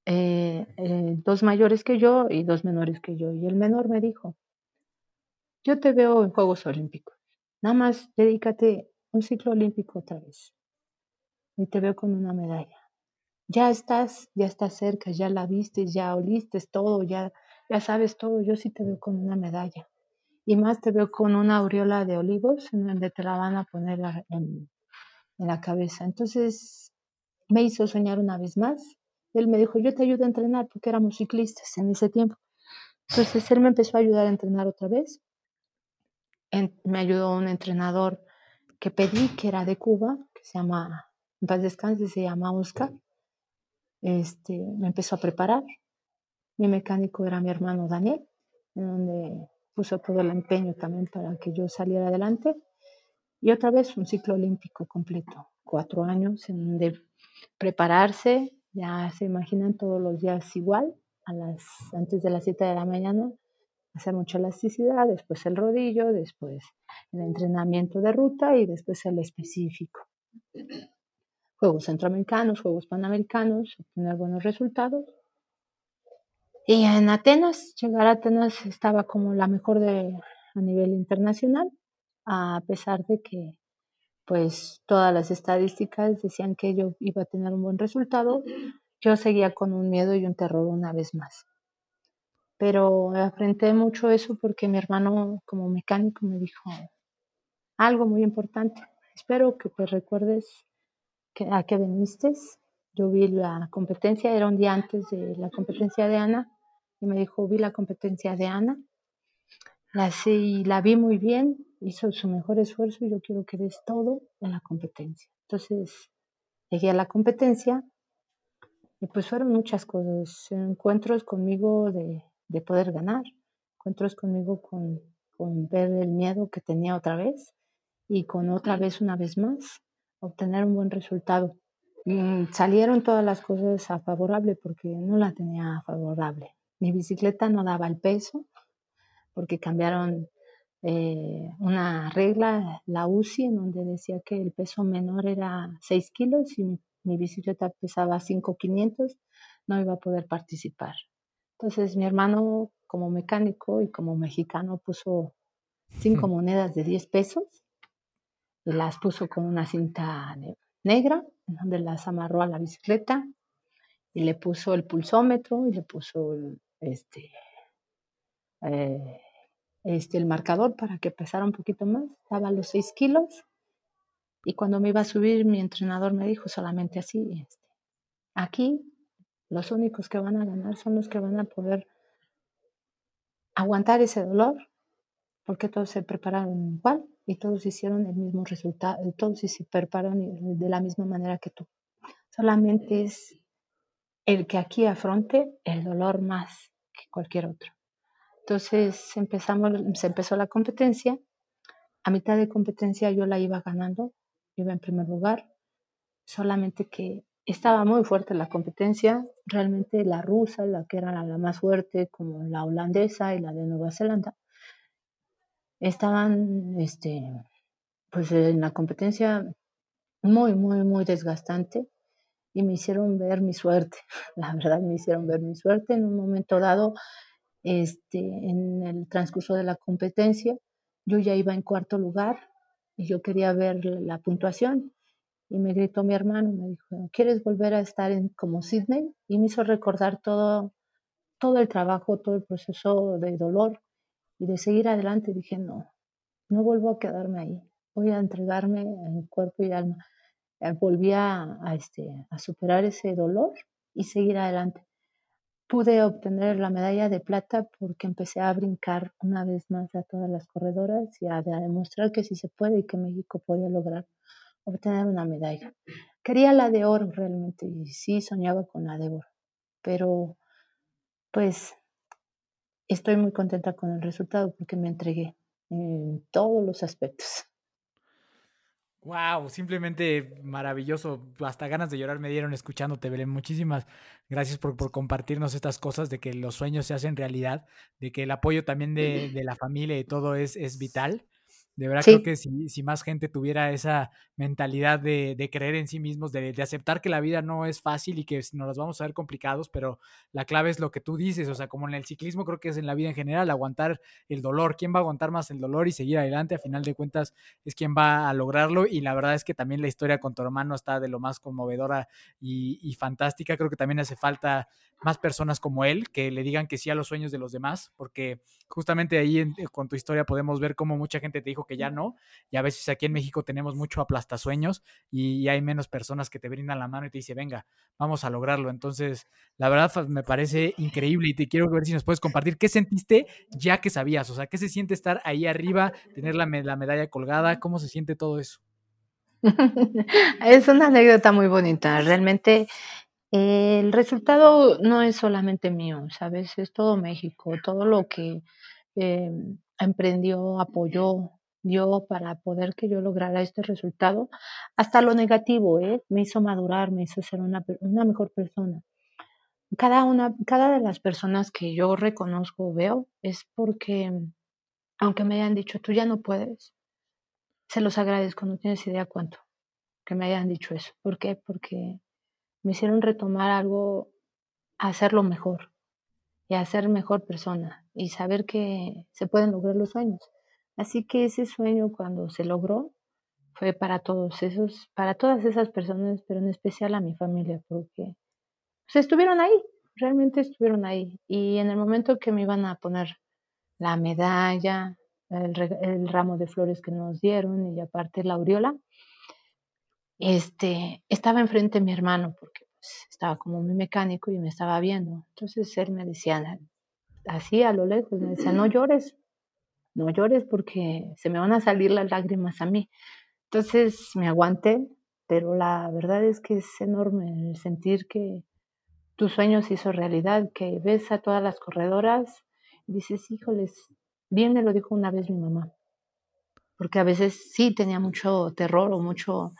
eh, eh, dos mayores que yo y dos menores que yo. Y el menor me dijo, yo te veo en Juegos Olímpicos, nada más dedícate un ciclo olímpico otra vez. Y te veo con una medalla. Ya estás, ya estás cerca, ya la viste, ya oliste todo, ya ya sabes todo, yo sí te veo con una medalla. Y más te veo con una aureola de olivos en donde te la van a poner en, la cabeza. Entonces me hizo soñar una vez más. Él me dijo, yo te ayudo a entrenar porque éramos ciclistas en ese tiempo. Entonces él me empezó a ayudar a entrenar otra vez. Me ayudó un entrenador que pedí, que era de Cuba, que se llama, en paz descanse, se llama Oscar. Este, me empezó a preparar, mi mecánico era mi hermano Daniel, en donde puso todo el empeño también para que yo saliera adelante. Y otra vez un ciclo olímpico completo, cuatro años en donde prepararse, ya se imaginan todos los días igual, a las, antes de las 7 de la mañana, hacer mucha elasticidad, después el rodillo, después el entrenamiento de ruta y después el específico. Juegos centroamericanos, Juegos panamericanos, obtener buenos resultados y en Atenas, llegar a Atenas estaba como la mejor de, a nivel internacional, a pesar de que pues todas las estadísticas decían que yo iba a tener un buen resultado, yo seguía con un miedo y un terror una vez más. Pero afronté mucho eso porque mi hermano como mecánico me dijo algo muy importante. Espero que te recuerdes que, a qué viniste. Yo vi la competencia, era un día antes de la competencia de Ana, y me dijo, vi la competencia de Ana, la, la vi muy bien, hizo su mejor esfuerzo y yo quiero que des todo en la competencia. Entonces, llegué a la competencia y pues fueron muchas cosas, encuentros conmigo de, de poder ganar, encuentros conmigo con, con ver el miedo que tenía otra vez y con otra vez, una vez más, obtener un buen resultado. Y salieron todas las cosas a favorable porque no la tenía favorable. Mi bicicleta no daba el peso porque cambiaron eh, una regla, la UCI, en donde decía que el peso menor era 6 kilos y mi, bicicleta pesaba 5,500, no iba a poder participar. Entonces mi hermano como mecánico y como mexicano puso cinco monedas de 10 pesos y las puso con una cinta negra, donde las amarró a la bicicleta y le puso el pulsómetro y le puso este, eh, este, el marcador para que pesara un poquito más. Estaba a los 6 kilos y cuando me iba a subir mi entrenador me dijo solamente así, este, aquí los únicos que van a ganar son los que van a poder aguantar ese dolor, porque todos se prepararon igual y todos hicieron el mismo resultado, todos se prepararon de la misma manera que tú. Solamente es el que aquí afronte el dolor más que cualquier otro. Entonces empezamos, se empezó la competencia. A mitad de competencia yo la iba ganando, iba en primer lugar, solamente que estaba muy fuerte la competencia. Realmente la rusa, la que era la más fuerte, como la holandesa y la de Nueva Zelanda, estaban este, pues en la competencia muy, muy, muy desgastante y me hicieron ver mi suerte. La verdad, me hicieron ver mi suerte en un momento dado, este, en el transcurso de la competencia. Yo ya iba en cuarto lugar y yo quería ver la puntuación y me gritó mi hermano, me dijo, ¿quieres volver a estar en, como Sydney? Y me hizo recordar todo, todo el trabajo, todo el proceso de dolor y de seguir adelante. dije, no, no vuelvo a quedarme ahí, voy a entregarme en cuerpo y alma. Eh, volví a, este, a superar ese dolor y seguir adelante. Pude obtener la medalla de plata porque empecé a brincar una vez más a todas las corredoras y a demostrar que sí se puede y que México podía lograr obtener una medalla. Quería la de oro realmente y sí soñaba con la de oro, pero pues estoy muy contenta con el resultado porque me entregué en todos los aspectos. Wow, simplemente maravilloso. Hasta ganas de llorar me dieron escuchándote, Belén. Muchísimas gracias por, compartirnos estas cosas de que los sueños se hacen realidad, de que el apoyo también de, de la familia y todo es, es vital. De verdad creo que si, si, más gente tuviera esa mentalidad de, de creer en sí mismos, de, de, aceptar que la vida no es fácil y que nos las vamos a ver complicados, pero la clave es lo que tú dices, o sea, como en el ciclismo creo que es en la vida en general, aguantar el dolor, quién va a aguantar más el dolor y seguir adelante, a final de cuentas es quien va a lograrlo y la verdad es que también la historia con tu hermano está de lo más conmovedora y, y fantástica, creo que también hace falta más personas como él que le digan que sí a los sueños de los demás, porque justamente ahí en, con tu historia podemos ver cómo mucha gente te dijo que ya no. Y a veces aquí en México tenemos mucho aplastasueños y, y hay menos personas que te brindan la mano y te dicen, venga, vamos a lograrlo. Entonces, la verdad me parece increíble y te quiero ver si nos puedes compartir qué sentiste ya que sabías, o sea, qué se siente estar ahí arriba, tener la, la medalla colgada, cómo se siente todo eso. es una anécdota muy bonita. Realmente el resultado no es solamente mío, ¿sabes? Es todo México, todo lo que eh, emprendió, apoyó, dio para poder que yo lograra este resultado, hasta lo negativo, ¿eh? me hizo madurar, me hizo ser una, una mejor persona. Cada una, cada de las personas que yo reconozco veo es porque, aunque me hayan dicho, tú ya no puedes, se los agradezco, no tienes idea cuánto que me hayan dicho eso. ¿Por qué? Porque me hicieron retomar algo, hacerlo mejor y a ser mejor persona y saber que se pueden lograr los sueños. Así que ese sueño cuando se logró fue para todos esos, para todas esas personas, pero en especial a mi familia, porque pues, estuvieron ahí, realmente estuvieron ahí. Y en el momento que me iban a poner la medalla, el, ramo de flores que nos dieron y aparte la aureola, este, estaba enfrente de mi hermano porque pues, estaba como mi mecánico y me estaba viendo. Entonces él me decía, así a lo lejos, me decía, no llores, no llores porque se me van a salir las lágrimas a mí. Entonces me aguanté, pero la verdad es que es enorme el sentir que tu sueño se hizo realidad, que ves a todas las corredoras y dices, híjoles, bien me lo dijo una vez mi mamá, porque a veces sí tenía mucho terror o mucho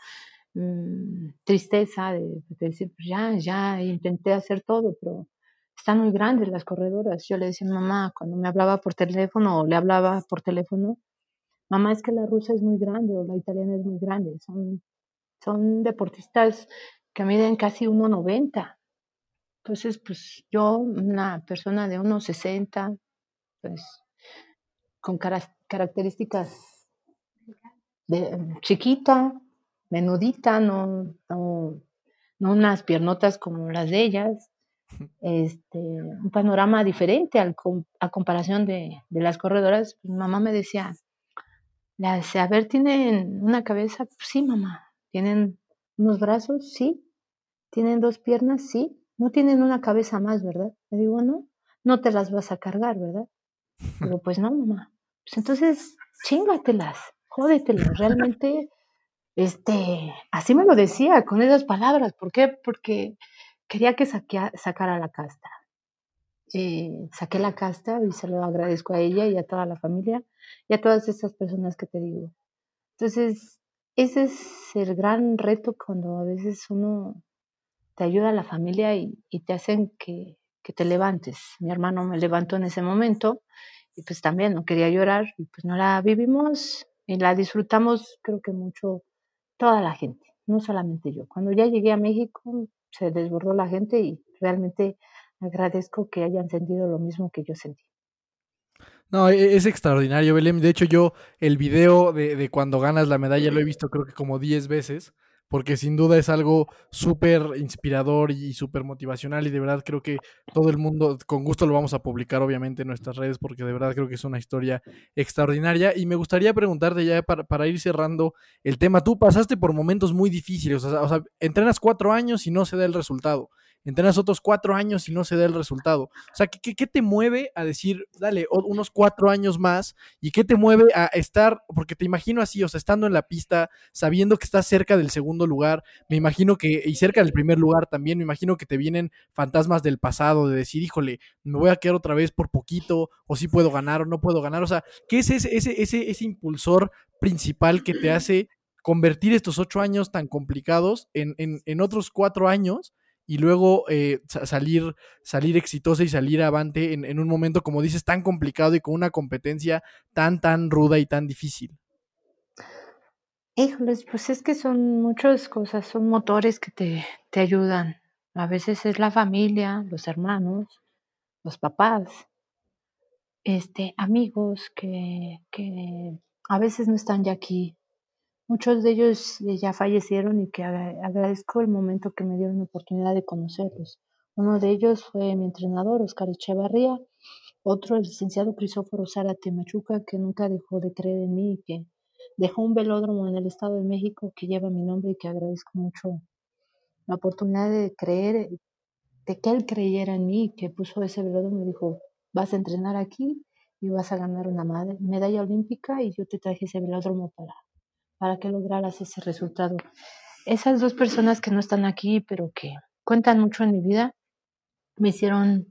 mmm, tristeza de, de, decir, pues ya, ya intenté hacer todo, pero están muy grandes las corredoras. Yo le decía a mamá, cuando me hablaba por teléfono o le hablaba por teléfono, mamá, es que la rusa es muy grande o la italiana es muy grande. Son, son deportistas que miden casi 1,90. Entonces, pues yo, una persona de 1,60, pues con características de, chiquita, menudita, no, no, no unas piernotas como las de ellas, este, un panorama diferente al, a comparación de, de las corredoras. Mi mamá me decía, las, a ver, ¿tienen una cabeza? Sí, mamá. ¿Tienen unos brazos? Sí. ¿Tienen dos piernas? Sí. No tienen una cabeza más, ¿verdad? Le digo, no, no te las vas a cargar, ¿verdad? Digo, pues no, mamá. Pues entonces, chingatelas, jódetelas. Realmente, este, así me lo decía, con esas palabras. ¿Por qué? Porque quería que sacara la casta. Eh, saqué la casta y se lo agradezco a ella y a toda la familia y a todas esas personas que te digo. Entonces, ese es el gran reto cuando a veces uno te ayuda a la familia y, te hacen que, que, te levantes. Mi hermano me levantó en ese momento y pues también no quería llorar y pues no la vivimos y la disfrutamos creo que mucho toda la gente, no solamente yo. Cuando ya llegué a México se desbordó la gente y realmente agradezco que hayan sentido lo mismo que yo sentí. No, e, es extraordinario, Belém. De hecho, yo el video de, de, cuando ganas la medalla lo he visto creo que como 10 veces porque sin duda es algo súper inspirador y súper motivacional y de verdad creo que todo el mundo, con gusto lo vamos a publicar obviamente en nuestras redes porque de verdad creo que es una historia extraordinaria. Y me gustaría preguntarte ya para, para ir cerrando el tema, tú pasaste por momentos muy difíciles, o sea, o sea, entrenas cuatro años y no se da el resultado, entrenas otros cuatro años y no se da el resultado. O sea, ¿qué, qué te mueve a decir, dale, unos cuatro años más? ¿Y qué te mueve a estar, porque te imagino así, o sea, estando en la pista, sabiendo que estás cerca del segundo lugar, me imagino que, y cerca del primer lugar también, me imagino que te vienen fantasmas del pasado, de decir, híjole, me voy a quedar otra vez por poquito, o si puedo ganar o no puedo ganar. O sea, ¿qué es ese, ese, ese, ese impulsor principal que te hace convertir estos ocho años tan complicados en, en, en otros cuatro años y luego eh, salir, salir exitosa y salir avante en, en, un momento, como dices, tan complicado y con una competencia tan, tan ruda y tan difícil? Híjoles, pues es que son muchas cosas, son motores que te, te ayudan. A veces es la familia, los hermanos, los papás, este, amigos que, que a veces no están ya aquí, Muchos de ellos eh, ya fallecieron y que agradezco el momento que me dieron la oportunidad de conocerlos. Uno de ellos fue mi entrenador, Oscar Echevarría, otro el licenciado Crisóforo Zárate Machuca, que nunca dejó de creer en mí y que dejó un velódromo en el Estado de México que lleva mi nombre y que agradezco mucho la oportunidad de creer, de que él creyera en mí, que puso ese velódromo y dijo, vas a entrenar aquí y vas a ganar una medalla olímpica y yo te traje ese velódromo para para que lograras ese resultado. Esas dos personas que no están aquí, pero que cuentan mucho en mi vida, me hicieron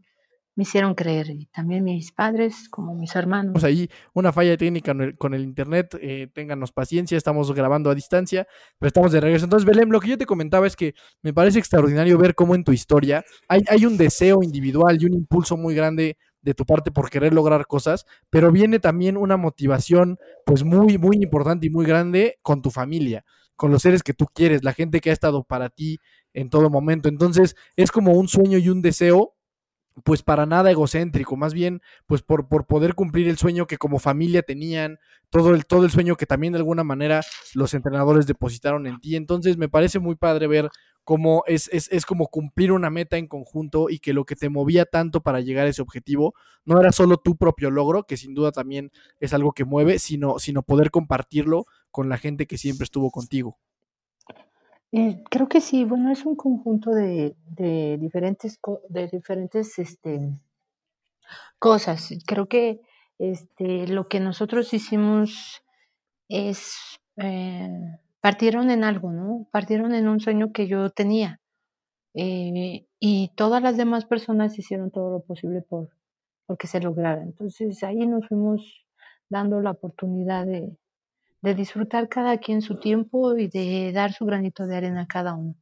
me hicieron creer, y también mis padres, como mis hermanos. Ahí una falla técnica con el internet, eh, ténganos paciencia, estamos grabando a distancia, pero estamos de regreso. Entonces, Belém, lo que yo te comentaba es que me parece extraordinario ver cómo en tu historia hay, hay un deseo individual y un impulso muy grande de tu parte por querer lograr cosas, pero viene también una motivación pues muy, muy importante y muy grande con tu familia, con los seres que tú quieres, la gente que ha estado para ti en todo momento. Entonces es como un sueño y un deseo pues para nada egocéntrico, más bien pues por, por, poder cumplir el sueño que como familia tenían, todo el, todo el sueño que también de alguna manera los entrenadores depositaron en ti. Entonces me parece muy padre ver cómo es, es, es como cumplir una meta en conjunto y que lo que te movía tanto para llegar a ese objetivo no era solo tu propio logro, que sin duda también es algo que mueve, sino, sino poder compartirlo con la gente que siempre estuvo contigo. Eh, creo que sí, bueno, es un conjunto de, de diferentes, de diferentes este, cosas. Creo que este, lo que nosotros hicimos es, eh, partieron en algo, ¿no? Partieron en un sueño que yo tenía. Eh, y todas las demás personas hicieron todo lo posible por, por que se lograra. Entonces ahí nos fuimos dando la oportunidad de, de disfrutar cada quien su tiempo y de dar su granito de arena a cada uno.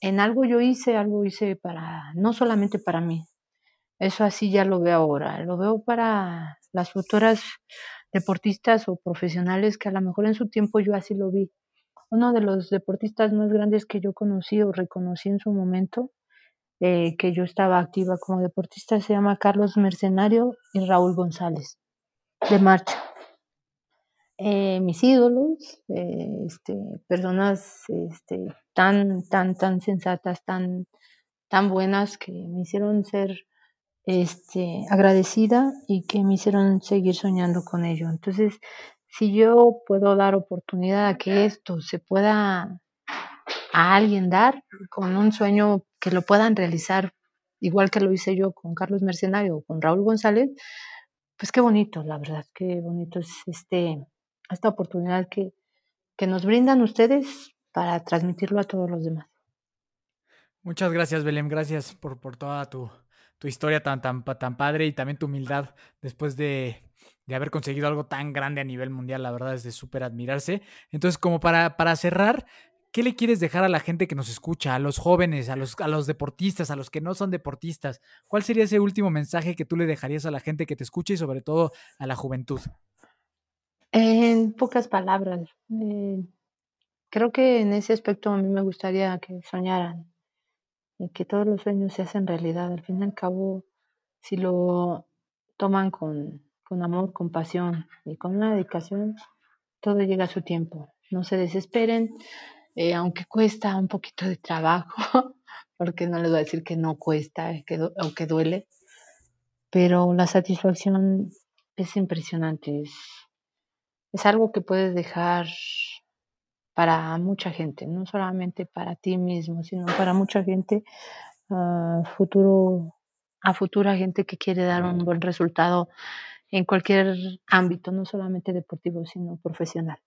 En algo yo hice, algo hice para, no solamente para mí, eso así ya lo veo ahora, lo veo para las futuras deportistas o profesionales que a lo mejor en su tiempo yo así lo vi. Uno de los deportistas más grandes que yo conocí o reconocí en su momento, eh, que yo estaba activa como deportista, se llama Carlos Mercenario y Raúl González, de marcha. eh, mis ídolos, eh, este, personas este, tan, tan, tan sensatas, tan, tan buenas que me hicieron ser este, agradecida y que me hicieron seguir soñando con ello. Entonces, si yo puedo dar oportunidad a que esto se pueda a alguien dar con un sueño que lo puedan realizar, igual que lo hice yo con Carlos Mercenario o con Raúl González, pues qué bonito, la verdad, qué bonito es este, esta oportunidad que, que nos brindan ustedes para transmitirlo a todos los demás. Muchas gracias, Belém. Gracias por, por toda tu, tu historia tan, tan, tan padre y también tu humildad después de, de haber conseguido algo tan grande a nivel mundial. La verdad es de súper admirarse. Entonces, como para, para cerrar, ¿qué le quieres dejar a la gente que nos escucha, a los jóvenes, a los, a los deportistas, a los que no son deportistas? ¿Cuál sería ese último mensaje que tú le dejarías a la gente que te escucha y sobre todo a la juventud? En pocas palabras, eh, creo que en ese aspecto a mí me gustaría que soñaran y que todos los sueños se hacen realidad. Al fin y al cabo, si lo toman con, con amor, con pasión y con una dedicación, todo llega a su tiempo. No se desesperen, eh, aunque cuesta un poquito de trabajo, porque no les voy a decir que no cuesta que, o que duele, pero la satisfacción es impresionante, es, es algo que puedes dejar para mucha gente, no solamente para ti mismo, sino para mucha gente, uh, futuro, a futura gente que quiere dar un buen resultado en cualquier ámbito, no solamente deportivo, sino profesional.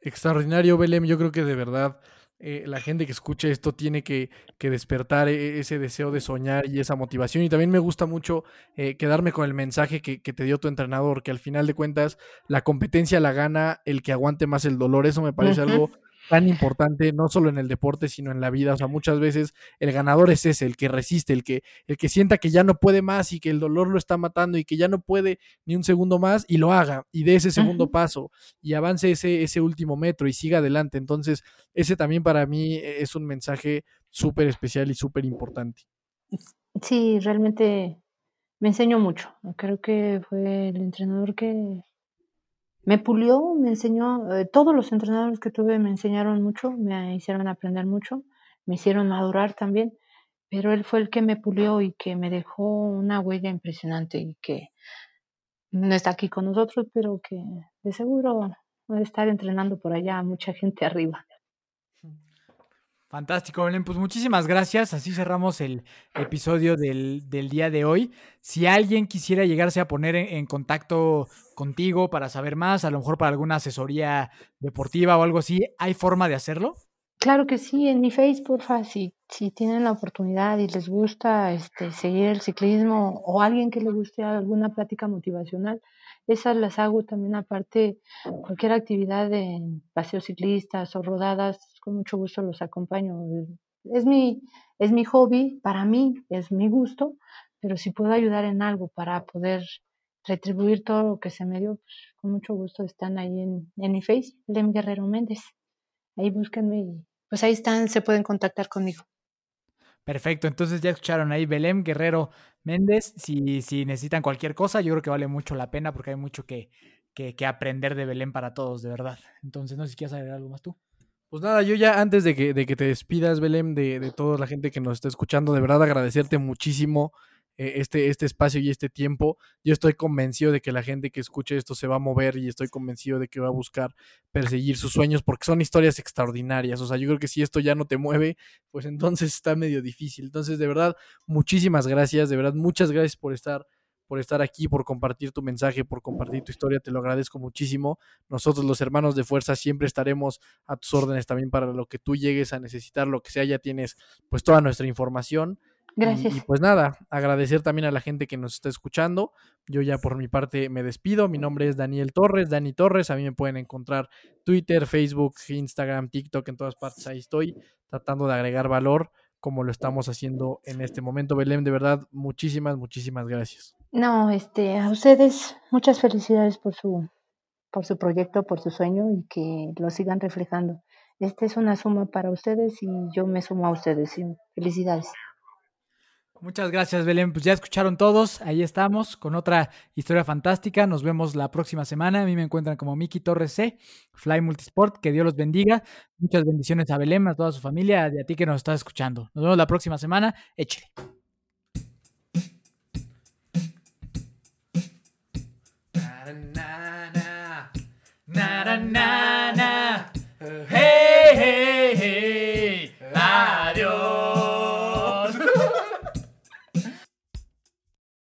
Extraordinario, Belém. Yo creo que de verdad eh, la gente que escuche esto tiene que, que, despertar e, ese deseo de soñar y esa motivación. Y también me gusta mucho eh, quedarme con el mensaje que, que, te dio tu entrenador, que al final de cuentas la competencia la gana el que aguante más el dolor. Eso me parece uh -huh. algo tan importante, no solo en el deporte, sino en la vida. O sea, muchas veces el ganador es ese, el que resiste, el que, el que sienta que ya no puede más y que el dolor lo está matando y que ya no puede ni un segundo más y lo haga y dé ese segundo uh -huh. paso y avance ese, ese último metro y siga adelante. Entonces, ese también para mí es un mensaje súper especial y súper importante. Sí, realmente me enseñó mucho. Creo que fue el entrenador que me pulió, me enseñó, eh, todos los entrenadores que tuve me enseñaron mucho, me hicieron aprender mucho, me hicieron madurar también, pero él fue el que me pulió y que me dejó una huella impresionante y que no está aquí con nosotros, pero que de seguro va a estar entrenando por allá a mucha gente arriba. Fantástico, Belén. Pues muchísimas gracias. Así cerramos el episodio del, del, día de hoy. Si alguien quisiera llegarse a poner en, contacto contigo para saber más, a lo mejor para alguna asesoría deportiva o algo así, ¿hay forma de hacerlo? Claro que sí, en mi Facebook, si, si tienen la oportunidad y les gusta este, seguir el ciclismo o alguien que le guste alguna plática motivacional, esas las hago también aparte, cualquier actividad de paseos ciclistas o rodadas, con mucho gusto los acompaño. Es mi, es mi hobby, para mí es mi gusto, pero si puedo ayudar en algo para poder retribuir todo lo que se me dio, pues con mucho gusto están ahí en, en mi face, Lem Guerrero Méndez. Ahí búsquenme y pues ahí están, se pueden contactar conmigo. Perfecto, entonces ya escucharon ahí Belém Guerrero Méndez. Si, si necesitan cualquier cosa, yo creo que vale mucho la pena porque hay mucho que, que, que aprender de Belém para todos, de verdad. Entonces, no sé si quieres agregar algo más tú. Pues nada, yo ya antes de que, de que te despidas, Belém, de, de toda la gente que nos está escuchando, de verdad agradecerte muchísimo este, este espacio y este tiempo. Yo estoy convencido de que la gente que escuche esto se va a mover y estoy convencido de que va a buscar perseguir sus sueños porque son historias extraordinarias. O sea, yo creo que si esto ya no te mueve, pues entonces está medio difícil. Entonces, de verdad, muchísimas gracias, de verdad, muchas gracias por estar por estar aquí, por compartir tu mensaje, por compartir tu historia, te lo agradezco muchísimo. Nosotros los hermanos de fuerza siempre estaremos a tus órdenes también para lo que tú llegues a necesitar, lo que sea, ya tienes pues toda nuestra información. Gracias. Y, y, pues nada, agradecer también a la gente que nos está escuchando. Yo ya por mi parte me despido. Mi nombre es Daniel Torres, Dani Torres. A mí me pueden encontrar Twitter, Facebook, Instagram, TikTok, en todas partes. Ahí estoy tratando de agregar valor como lo estamos haciendo en este momento. Belém, de verdad, muchísimas, muchísimas gracias. No, este, a ustedes muchas felicidades por su, por su proyecto, por su sueño y que lo sigan reflejando. Esta es una suma para ustedes y yo me sumo a ustedes. Felicidades. Muchas gracias, Belén. Pues ya escucharon todos. Ahí estamos con otra historia fantástica. Nos vemos la próxima semana. A mí me encuentran como Miki Torres C, Fly Multisport. Que Dios los bendiga. Muchas bendiciones a Belén, a toda su familia y a ti que nos estás escuchando. Nos vemos la próxima semana. Échale.